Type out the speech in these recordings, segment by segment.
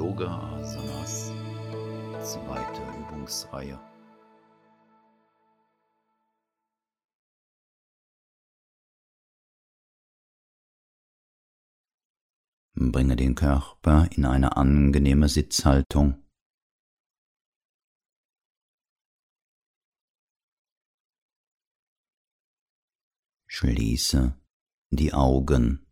Yoga Asanas, zweite Übungsreihe. Bringe den Körper in eine angenehme Sitzhaltung. Schließe die Augen.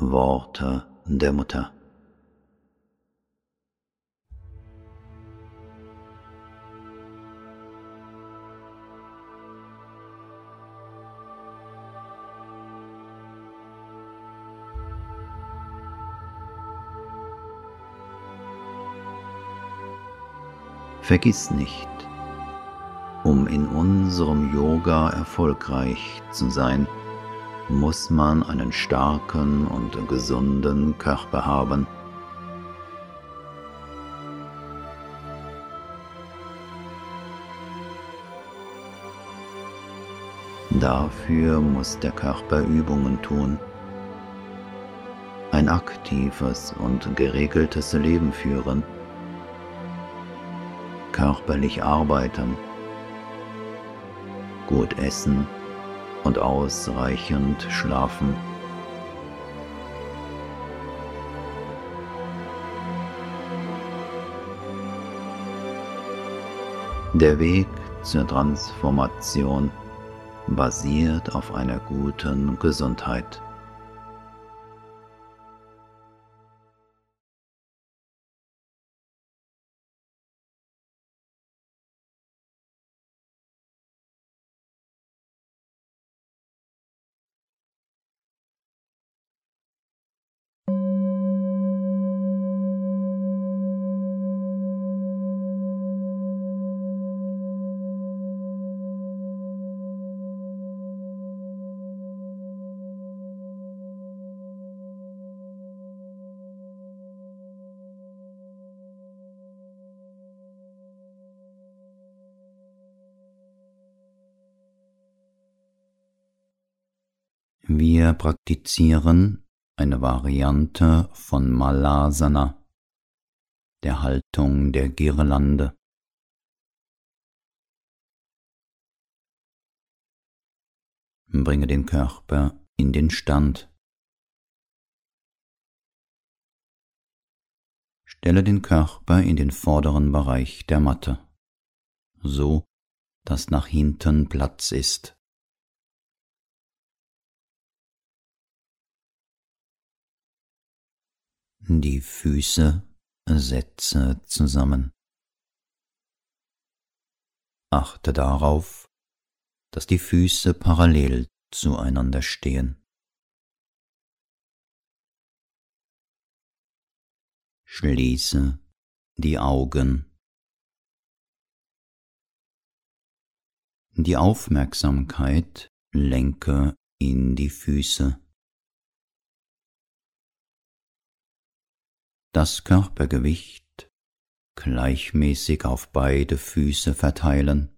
Worte der Mutter. Vergiss nicht, um in unserem Yoga erfolgreich zu sein, muss man einen starken und gesunden Körper haben. Dafür muss der Körper Übungen tun, ein aktives und geregeltes Leben führen. Körperlich arbeiten, gut essen und ausreichend schlafen. Der Weg zur Transformation basiert auf einer guten Gesundheit. Wir praktizieren eine Variante von Malasana, der Haltung der Girlande. Bringe den Körper in den Stand. Stelle den Körper in den vorderen Bereich der Matte, so dass nach hinten Platz ist. Die Füße setze zusammen. Achte darauf, dass die Füße parallel zueinander stehen. Schließe die Augen. Die Aufmerksamkeit lenke in die Füße. Das Körpergewicht gleichmäßig auf beide Füße verteilen,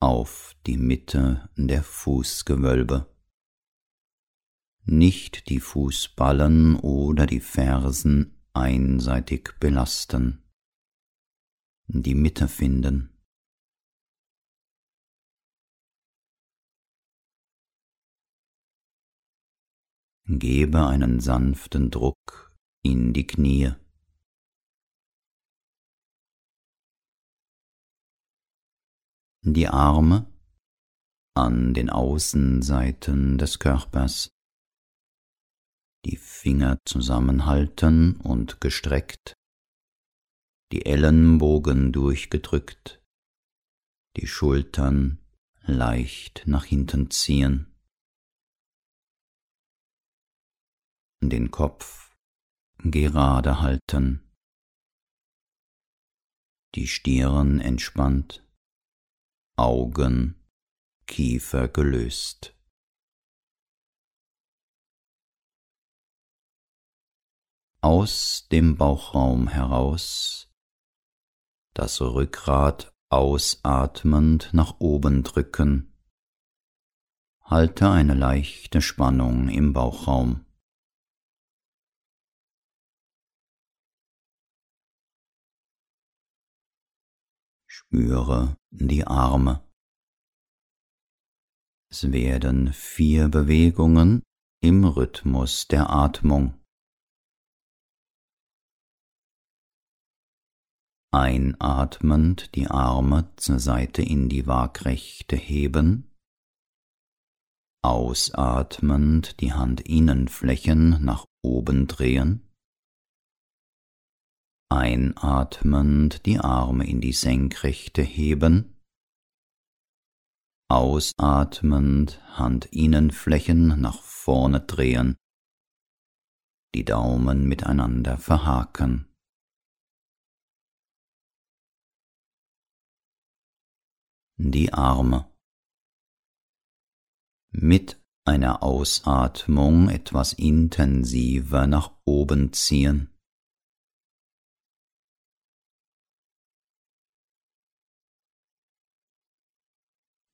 auf die Mitte der Fußgewölbe. Nicht die Fußballen oder die Fersen einseitig belasten. Die Mitte finden. Gebe einen sanften Druck in die Knie. Die Arme an den Außenseiten des Körpers, die Finger zusammenhalten und gestreckt, die Ellenbogen durchgedrückt, die Schultern leicht nach hinten ziehen, den Kopf gerade halten, die Stirn entspannt, Augen, Kiefer gelöst. Aus dem Bauchraum heraus, das Rückgrat ausatmend nach oben drücken. Halte eine leichte Spannung im Bauchraum. Spüre die Arme. Es werden vier Bewegungen im Rhythmus der Atmung. Einatmend die Arme zur Seite in die Waagrechte heben. Ausatmend die Handinnenflächen nach oben drehen. Einatmend die Arme in die Senkrechte heben. Ausatmend Handinnenflächen nach vorne drehen. Die Daumen miteinander verhaken. Die Arme. Mit einer Ausatmung etwas intensiver nach oben ziehen.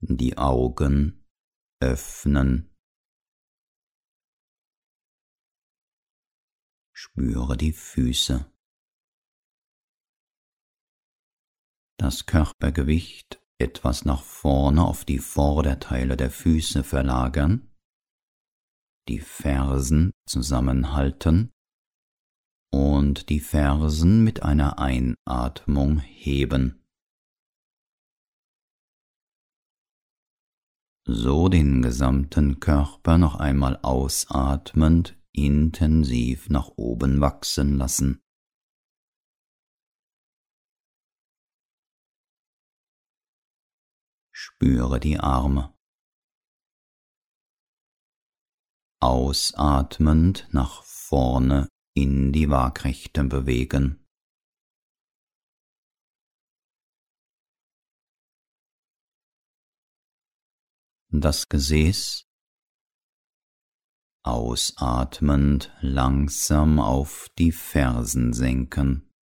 Die Augen öffnen. Spüre die Füße. Das Körpergewicht etwas nach vorne auf die Vorderteile der Füße verlagern, die Fersen zusammenhalten und die Fersen mit einer Einatmung heben. So den gesamten Körper noch einmal ausatmend intensiv nach oben wachsen lassen. Spüre die Arme. Ausatmend nach vorne in die Waagrechte bewegen. Das Gesäß, ausatmend langsam auf die Fersen senken,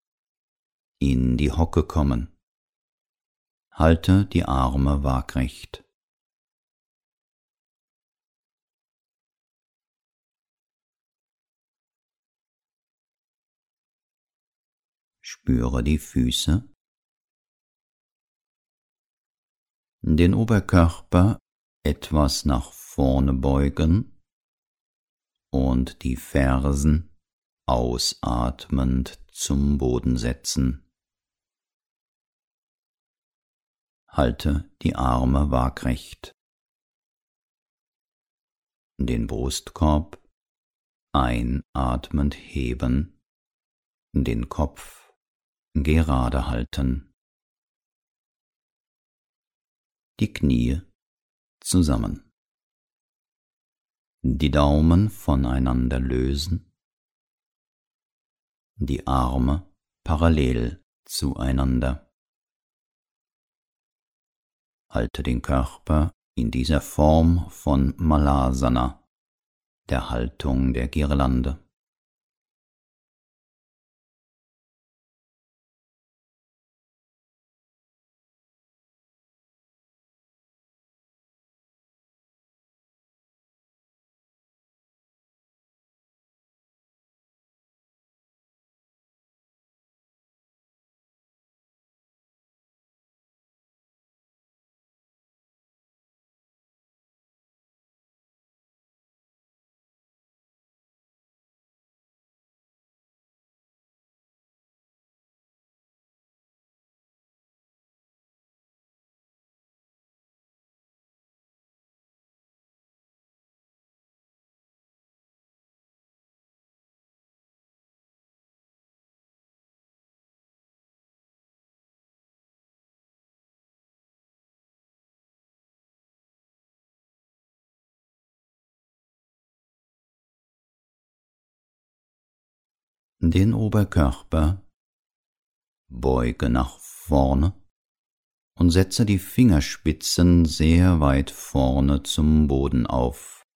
in die Hocke kommen. Halte die Arme waagrecht. Spüre die Füße, den Oberkörper etwas nach vorne beugen und die Fersen ausatmend zum Boden setzen. Halte die Arme waagrecht. Den Brustkorb einatmend heben, den Kopf gerade halten. Die Knie zusammen. Die Daumen voneinander lösen, die Arme parallel zueinander. Halte den Körper in dieser Form von Malasana, der Haltung der Girlande. Den Oberkörper, beuge nach vorne und setze die Fingerspitzen sehr weit vorne zum Boden auf.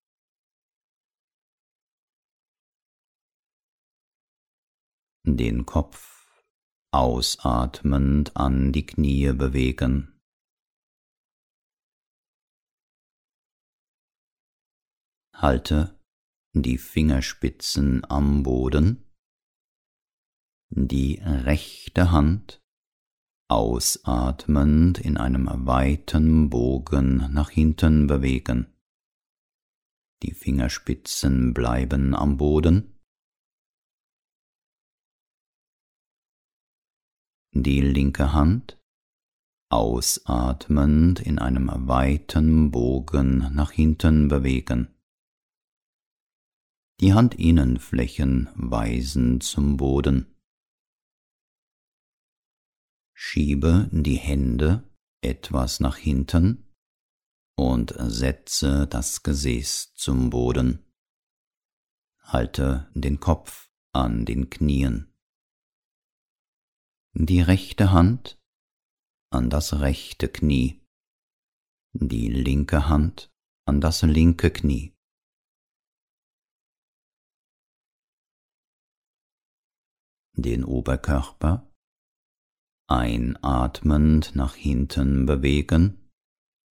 Den Kopf ausatmend an die Knie bewegen. Halte die Fingerspitzen am Boden, die rechte Hand ausatmend in einem weiten Bogen nach hinten bewegen. Die Fingerspitzen bleiben am Boden. Die linke Hand ausatmend in einem weiten Bogen nach hinten bewegen. Die Handinnenflächen weisen zum Boden. Schiebe die Hände etwas nach hinten und setze das Gesäß zum Boden. Halte den Kopf an den Knien. Die rechte Hand an das rechte Knie, die linke Hand an das linke Knie. Den Oberkörper einatmend nach hinten bewegen,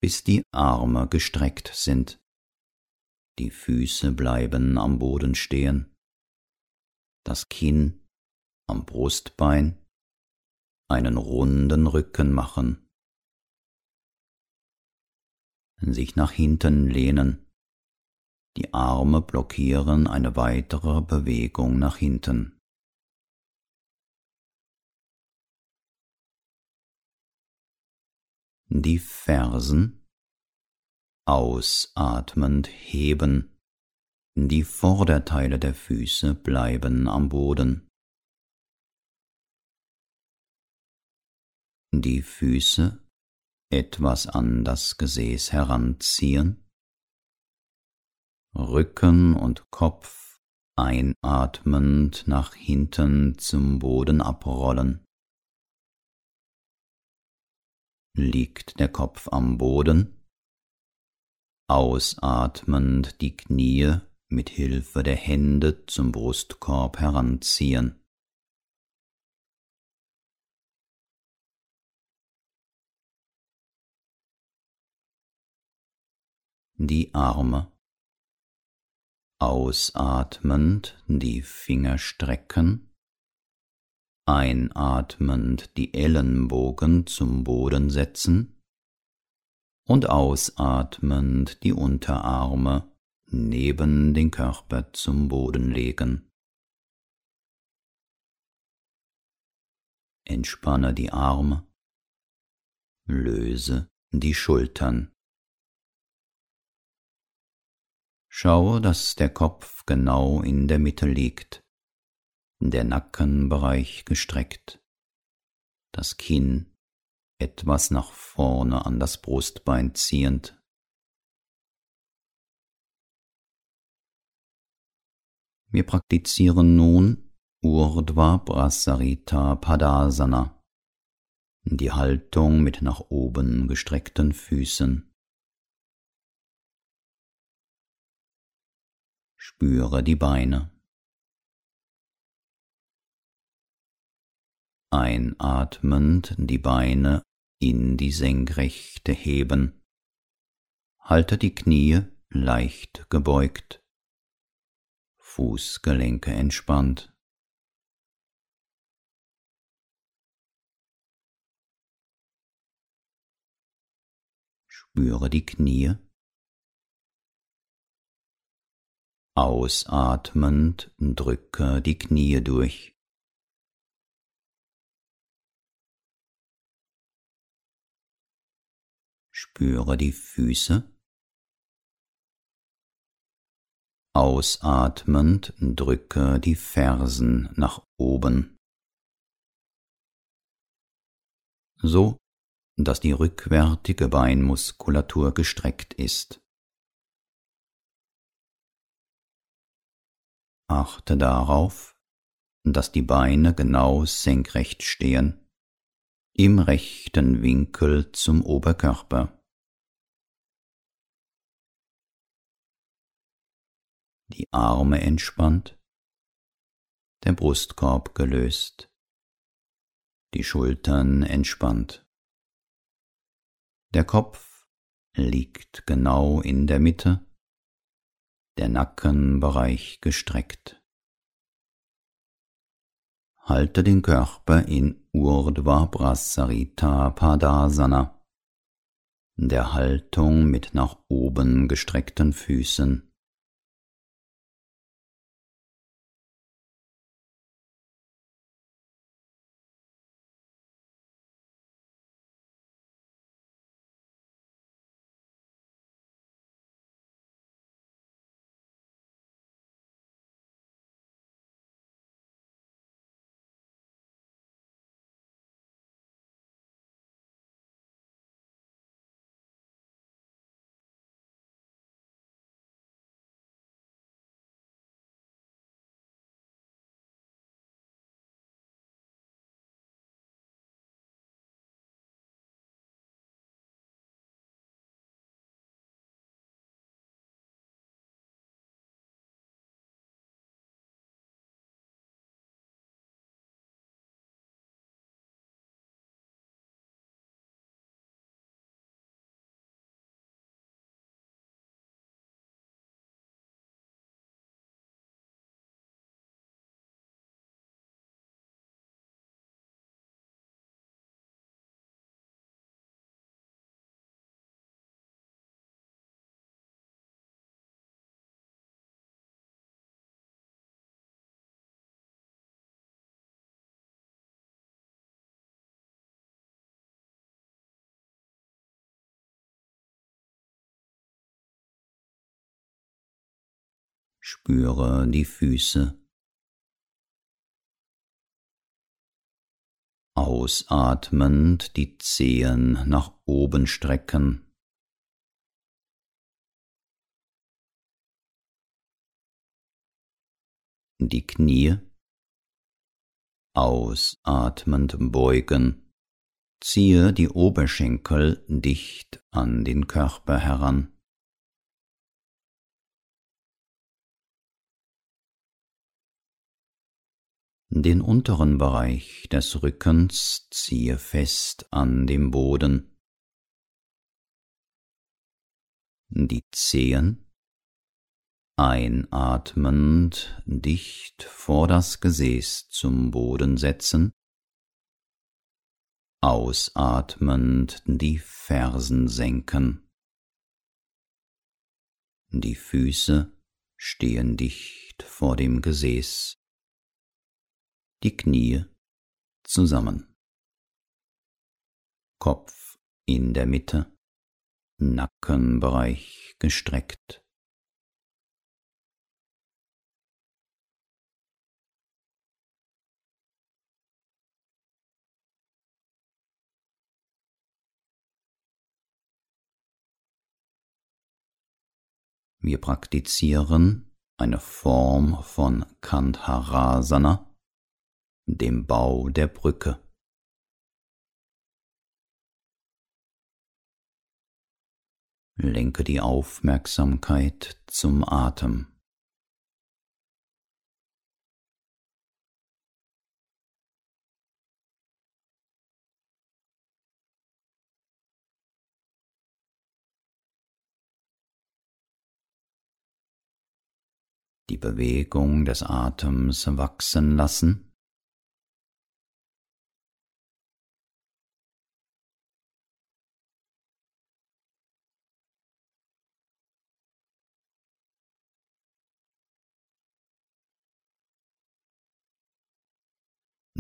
bis die Arme gestreckt sind. Die Füße bleiben am Boden stehen. Das Kinn am Brustbein, einen runden Rücken machen. Sich nach hinten lehnen. Die Arme blockieren eine weitere Bewegung nach hinten. Die Fersen ausatmend heben, die Vorderteile der Füße bleiben am Boden. Die Füße etwas an das Gesäß heranziehen, Rücken und Kopf einatmend nach hinten zum Boden abrollen. Liegt der Kopf am Boden, ausatmend die Knie mit Hilfe der Hände zum Brustkorb heranziehen. Die Arme. Ausatmend die Finger strecken einatmend die Ellenbogen zum Boden setzen und ausatmend die Unterarme neben den Körper zum Boden legen. Entspanne die Arme, löse die Schultern. Schaue, dass der Kopf genau in der Mitte liegt der Nackenbereich gestreckt, das Kinn etwas nach vorne an das Brustbein ziehend. Wir praktizieren nun Urdhva Brasarita Padasana, die Haltung mit nach oben gestreckten Füßen. Spüre die Beine. Einatmend die Beine in die Senkrechte heben. Halte die Knie leicht gebeugt, Fußgelenke entspannt. Spüre die Knie. Ausatmend drücke die Knie durch. Spüre die Füße. Ausatmend drücke die Fersen nach oben. So, dass die rückwärtige Beinmuskulatur gestreckt ist. Achte darauf, dass die Beine genau senkrecht stehen im rechten Winkel zum Oberkörper. Die Arme entspannt, der Brustkorb gelöst. die Schultern entspannt. Der Kopf liegt genau in der Mitte, der Nackenbereich gestreckt. Halte den Körper in Urdhva Brahsarita Padasana, der Haltung mit nach oben gestreckten Füßen. Spüre die Füße. Ausatmend die Zehen nach oben strecken. Die Knie. Ausatmend beugen. Ziehe die Oberschenkel dicht an den Körper heran. Den unteren Bereich des Rückens ziehe fest an dem Boden. Die Zehen einatmend dicht vor das Gesäß zum Boden setzen, ausatmend die Fersen senken. Die Füße stehen dicht vor dem Gesäß die Knie zusammen. Kopf in der Mitte, Nackenbereich gestreckt. Wir praktizieren eine Form von Kantharasana, dem Bau der Brücke. Lenke die Aufmerksamkeit zum Atem. Die Bewegung des Atems wachsen lassen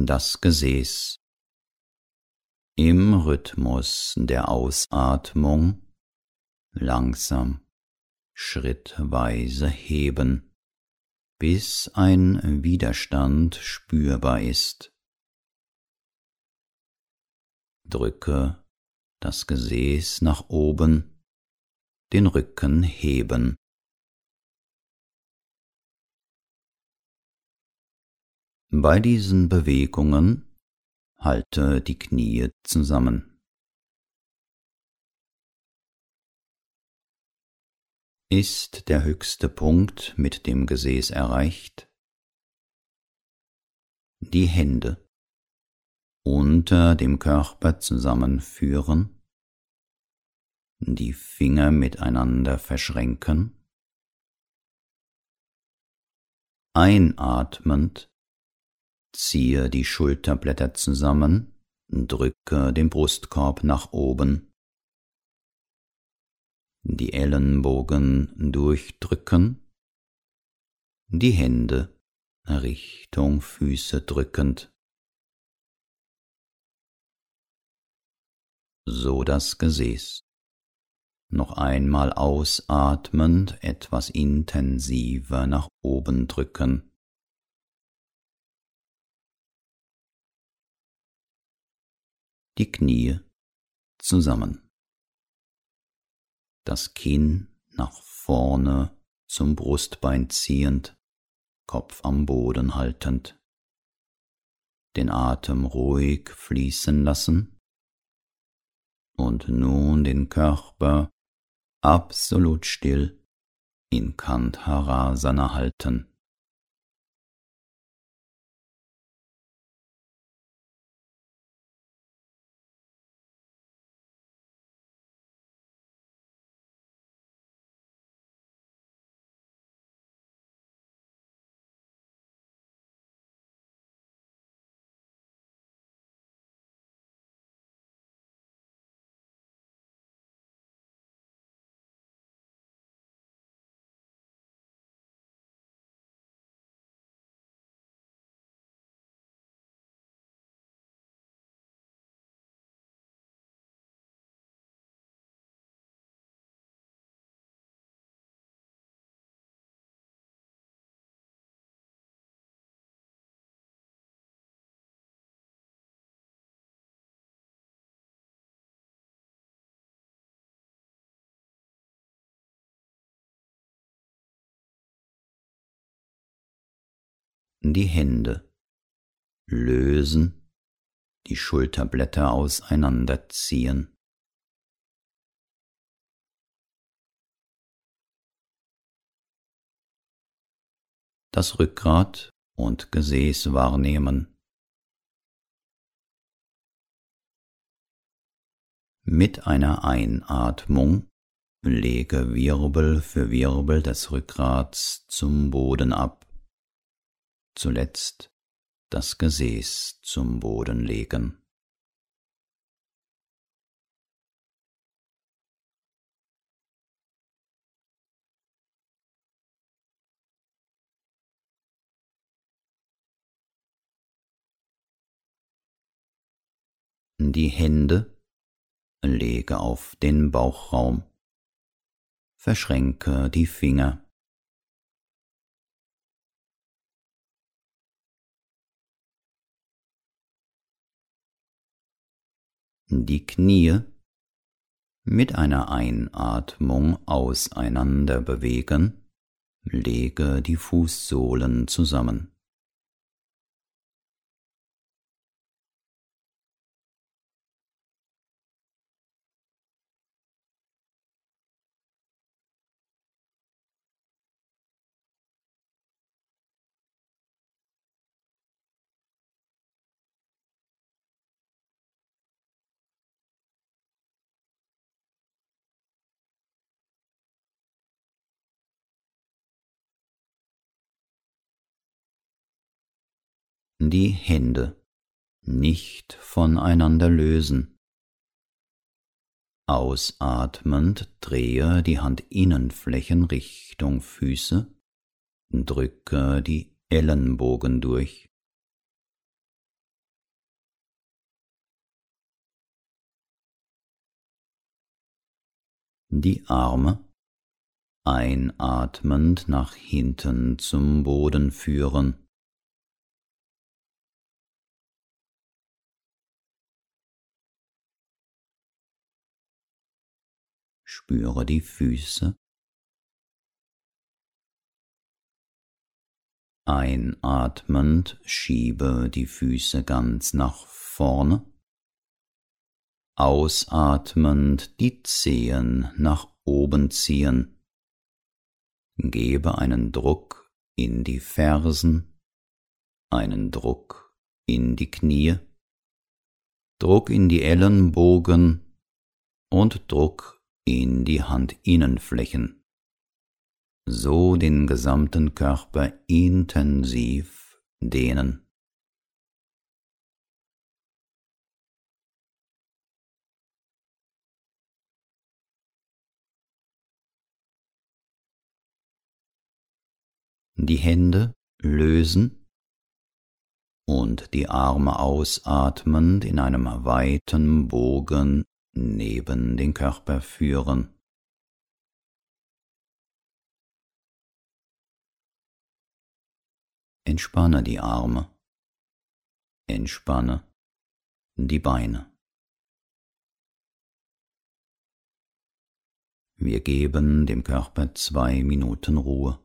das Gesäß. Im Rhythmus der Ausatmung langsam, schrittweise heben, bis ein Widerstand spürbar ist. Drücke das Gesäß nach oben, den Rücken heben. Bei diesen Bewegungen halte die Knie zusammen. Ist der höchste Punkt mit dem Gesäß erreicht? Die Hände unter dem Körper zusammenführen, die Finger miteinander verschränken, einatmend ziehe die Schulterblätter zusammen, drücke den Brustkorb nach oben, die Ellenbogen durchdrücken, die Hände Richtung Füße drückend. So das Gesäß. Noch einmal ausatmend etwas intensiver nach oben drücken. Die Knie zusammen. Das Kinn nach vorne zum Brustbein ziehend, Kopf am Boden haltend. Den Atem ruhig fließen lassen und nun den Körper absolut still in Kantharasana halten. Die Hände, lösen, die Schulterblätter auseinanderziehen. Das Rückgrat und Gesäß wahrnehmen. Mit einer Einatmung lege Wirbel für Wirbel des Rückgrats zum Boden ab zuletzt das Gesäß zum Boden legen. Die Hände lege auf den Bauchraum, verschränke die Finger die Knie mit einer Einatmung auseinander bewegen, lege die Fußsohlen zusammen. Die Hände nicht voneinander lösen. Ausatmend drehe die Handinnenflächen Richtung Füße, drücke die Ellenbogen durch. Die Arme einatmend nach hinten zum Boden führen. Spüre die Füße. Einatmend schiebe die Füße ganz nach vorne. Ausatmend die Zehen nach oben ziehen. Gebe einen Druck in die Fersen, einen Druck in die Knie Druck in die Ellenbogen und Druck in die Handinnenflächen. So den gesamten Körper intensiv dehnen. Die Hände lösen und die Arme ausatmend in einem weiten Bogen neben den Körper führen. Entspanne die Arme, entspanne die Beine. Wir geben dem Körper zwei Minuten Ruhe.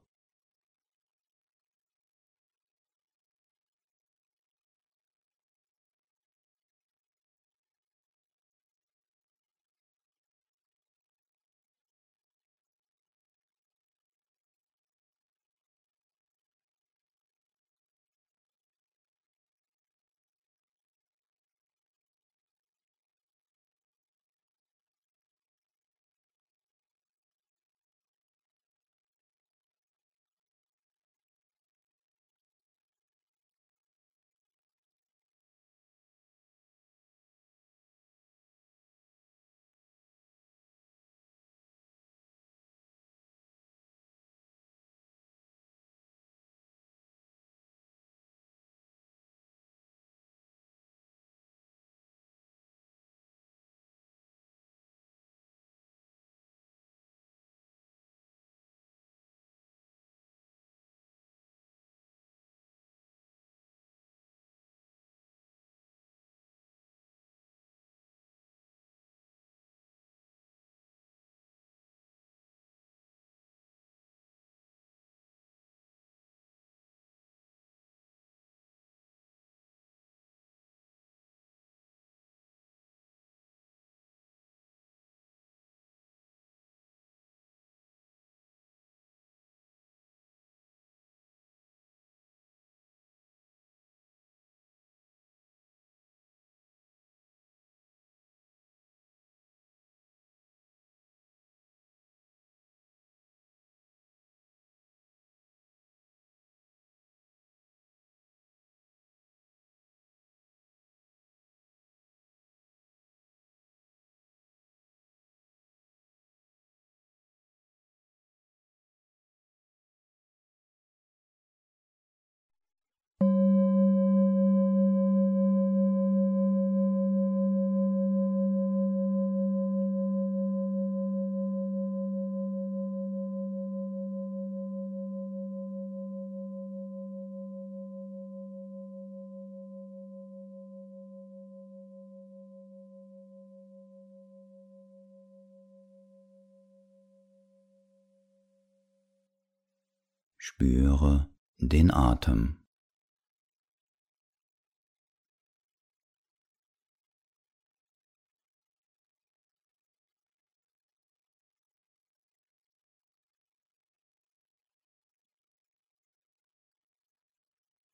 Spüre den Atem.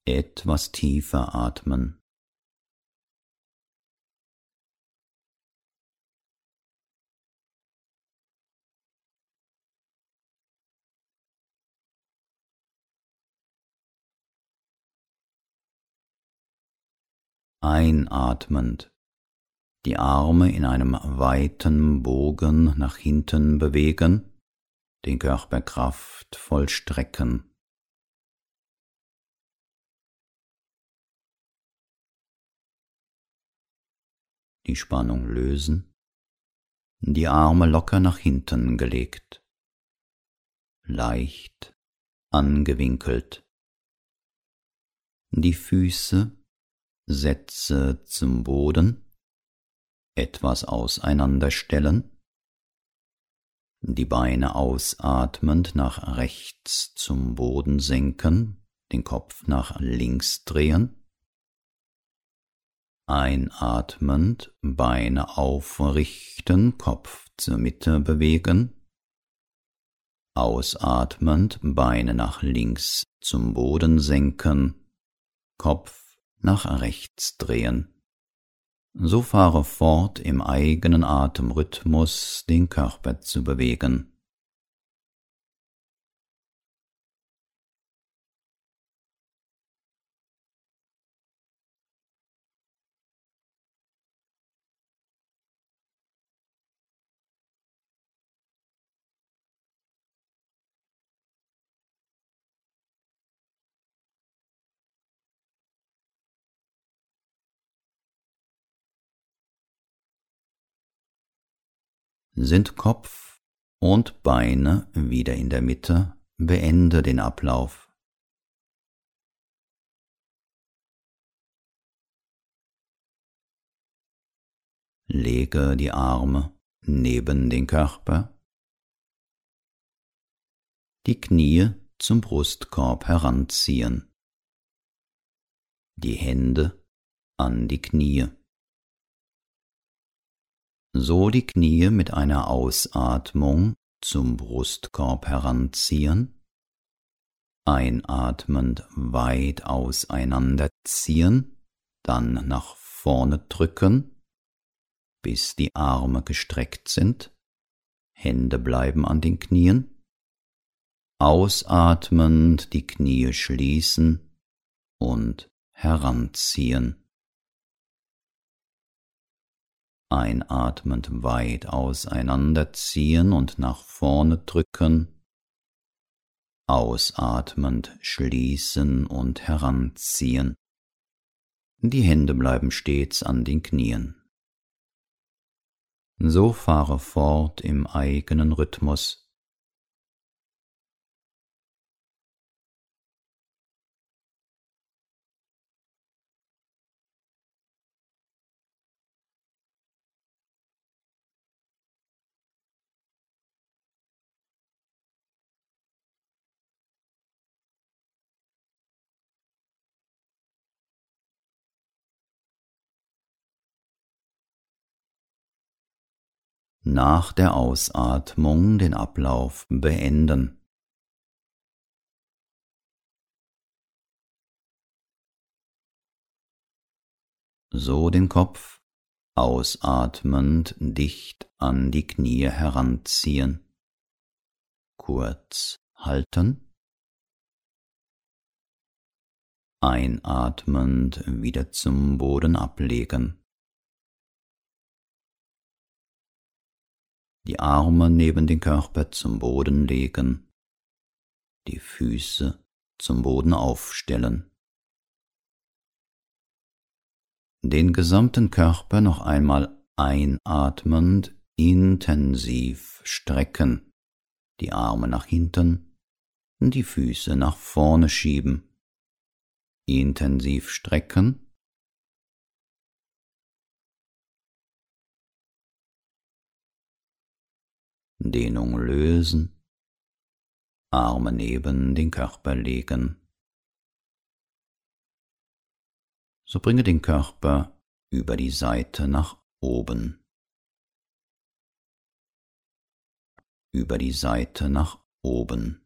Etwas tiefer atmen. Einatmend, die Arme in einem weiten Bogen nach hinten bewegen, den Körper kraftvoll strecken. Die Spannung lösen, die Arme locker nach hinten gelegt, leicht angewinkelt, die Füße Sätze zum Boden, etwas auseinanderstellen, die Beine ausatmend nach rechts zum Boden senken, den Kopf nach links drehen, einatmend Beine aufrichten, Kopf zur Mitte bewegen, ausatmend Beine nach links zum Boden senken, Kopf nach rechts drehen. so fahre fort im eigenen Atemrhythmus den Körper zu bewegen. Sind Kopf und Beine wieder in der Mitte, beende den Ablauf. Lege die Arme neben den Körper, die Knie zum Brustkorb heranziehen, die Hände an die Knie so die Knie mit einer Ausatmung zum Brustkorb heranziehen, einatmend weit auseinanderziehen, dann nach vorne drücken, bis die Arme gestreckt sind, Hände bleiben an den Knien, ausatmend die Knie schließen und heranziehen. Einatmend weit auseinanderziehen und nach vorne drücken, ausatmend schließen und heranziehen. Die Hände bleiben stets an den Knien. So fahre fort im eigenen Rhythmus, nach der Ausatmung den Ablauf beenden. So den Kopf ausatmend dicht an die Knie heranziehen. Kurz halten. Einatmend wieder zum Boden ablegen. Die Arme neben den Körper zum Boden legen, die Füße zum Boden aufstellen. Den gesamten Körper noch einmal einatmend intensiv strecken, die Arme nach hinten, die Füße nach vorne schieben, intensiv strecken Dehnung lösen, Arme neben den Körper legen. So bringe den Körper über die Seite nach oben, über die Seite nach oben.